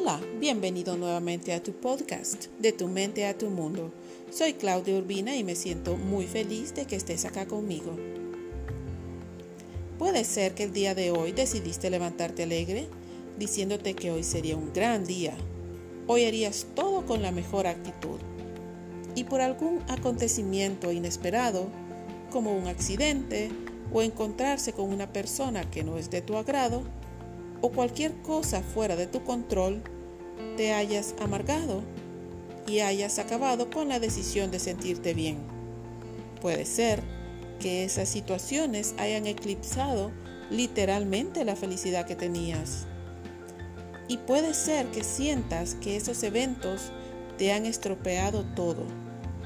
Hola, bienvenido nuevamente a tu podcast, De tu mente a tu mundo. Soy Claudia Urbina y me siento muy feliz de que estés acá conmigo. Puede ser que el día de hoy decidiste levantarte alegre, diciéndote que hoy sería un gran día. Hoy harías todo con la mejor actitud. Y por algún acontecimiento inesperado, como un accidente o encontrarse con una persona que no es de tu agrado, o cualquier cosa fuera de tu control, te hayas amargado y hayas acabado con la decisión de sentirte bien. Puede ser que esas situaciones hayan eclipsado literalmente la felicidad que tenías. Y puede ser que sientas que esos eventos te han estropeado todo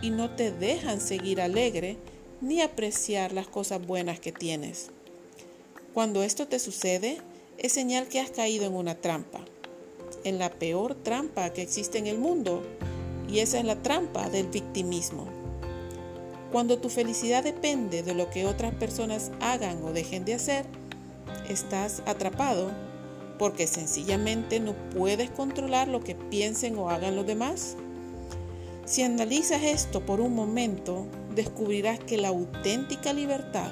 y no te dejan seguir alegre ni apreciar las cosas buenas que tienes. Cuando esto te sucede, es señal que has caído en una trampa, en la peor trampa que existe en el mundo, y esa es la trampa del victimismo. Cuando tu felicidad depende de lo que otras personas hagan o dejen de hacer, estás atrapado porque sencillamente no puedes controlar lo que piensen o hagan los demás. Si analizas esto por un momento, descubrirás que la auténtica libertad,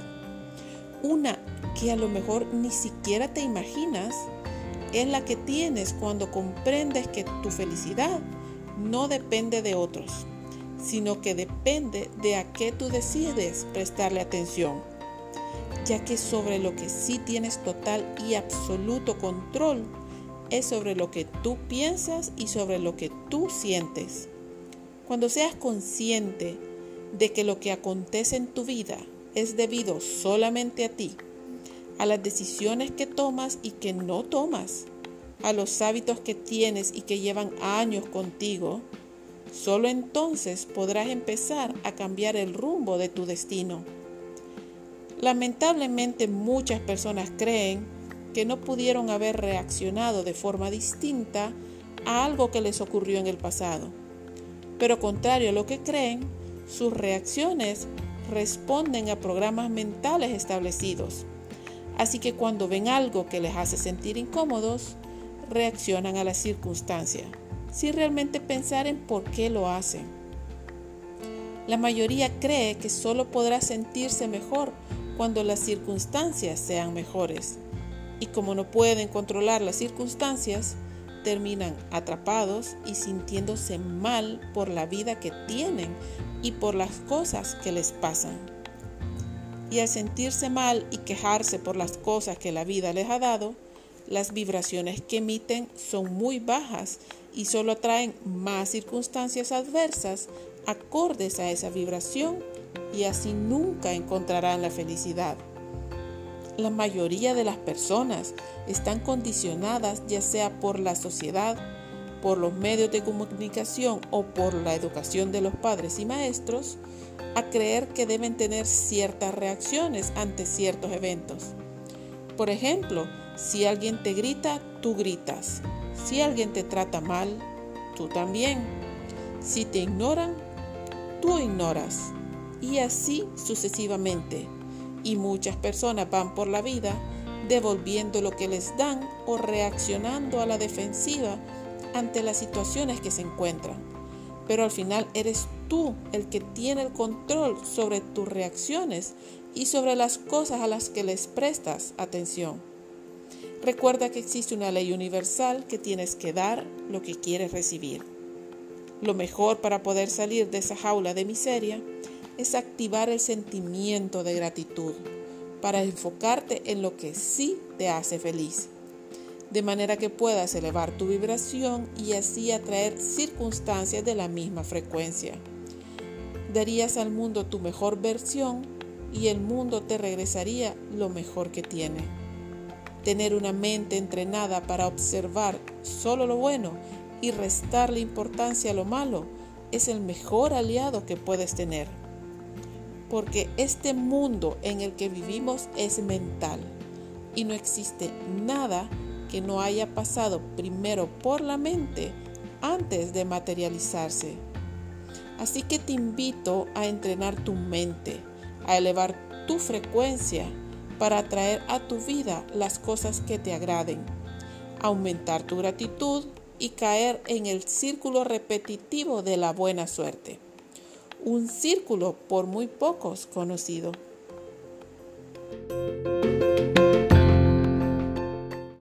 una que a lo mejor ni siquiera te imaginas, es la que tienes cuando comprendes que tu felicidad no depende de otros, sino que depende de a qué tú decides prestarle atención, ya que sobre lo que sí tienes total y absoluto control es sobre lo que tú piensas y sobre lo que tú sientes. Cuando seas consciente de que lo que acontece en tu vida es debido solamente a ti, a las decisiones que tomas y que no tomas, a los hábitos que tienes y que llevan años contigo, solo entonces podrás empezar a cambiar el rumbo de tu destino. Lamentablemente muchas personas creen que no pudieron haber reaccionado de forma distinta a algo que les ocurrió en el pasado. Pero contrario a lo que creen, sus reacciones responden a programas mentales establecidos Así que cuando ven algo que les hace sentir incómodos, reaccionan a la circunstancia, sin realmente pensar en por qué lo hacen. La mayoría cree que solo podrá sentirse mejor cuando las circunstancias sean mejores. Y como no pueden controlar las circunstancias, terminan atrapados y sintiéndose mal por la vida que tienen y por las cosas que les pasan y al sentirse mal y quejarse por las cosas que la vida les ha dado, las vibraciones que emiten son muy bajas y solo atraen más circunstancias adversas acordes a esa vibración y así nunca encontrarán la felicidad. La mayoría de las personas están condicionadas ya sea por la sociedad, por los medios de comunicación o por la educación de los padres y maestros a creer que deben tener ciertas reacciones ante ciertos eventos. Por ejemplo, si alguien te grita, tú gritas. Si alguien te trata mal, tú también. Si te ignoran, tú ignoras. Y así sucesivamente. Y muchas personas van por la vida devolviendo lo que les dan o reaccionando a la defensiva ante las situaciones que se encuentran. Pero al final eres tú el que tiene el control sobre tus reacciones y sobre las cosas a las que les prestas atención. Recuerda que existe una ley universal que tienes que dar lo que quieres recibir. Lo mejor para poder salir de esa jaula de miseria es activar el sentimiento de gratitud para enfocarte en lo que sí te hace feliz de manera que puedas elevar tu vibración y así atraer circunstancias de la misma frecuencia. Darías al mundo tu mejor versión y el mundo te regresaría lo mejor que tiene. Tener una mente entrenada para observar solo lo bueno y restarle importancia a lo malo es el mejor aliado que puedes tener. Porque este mundo en el que vivimos es mental y no existe nada que no haya pasado primero por la mente antes de materializarse. Así que te invito a entrenar tu mente, a elevar tu frecuencia para atraer a tu vida las cosas que te agraden, aumentar tu gratitud y caer en el círculo repetitivo de la buena suerte, un círculo por muy pocos conocido.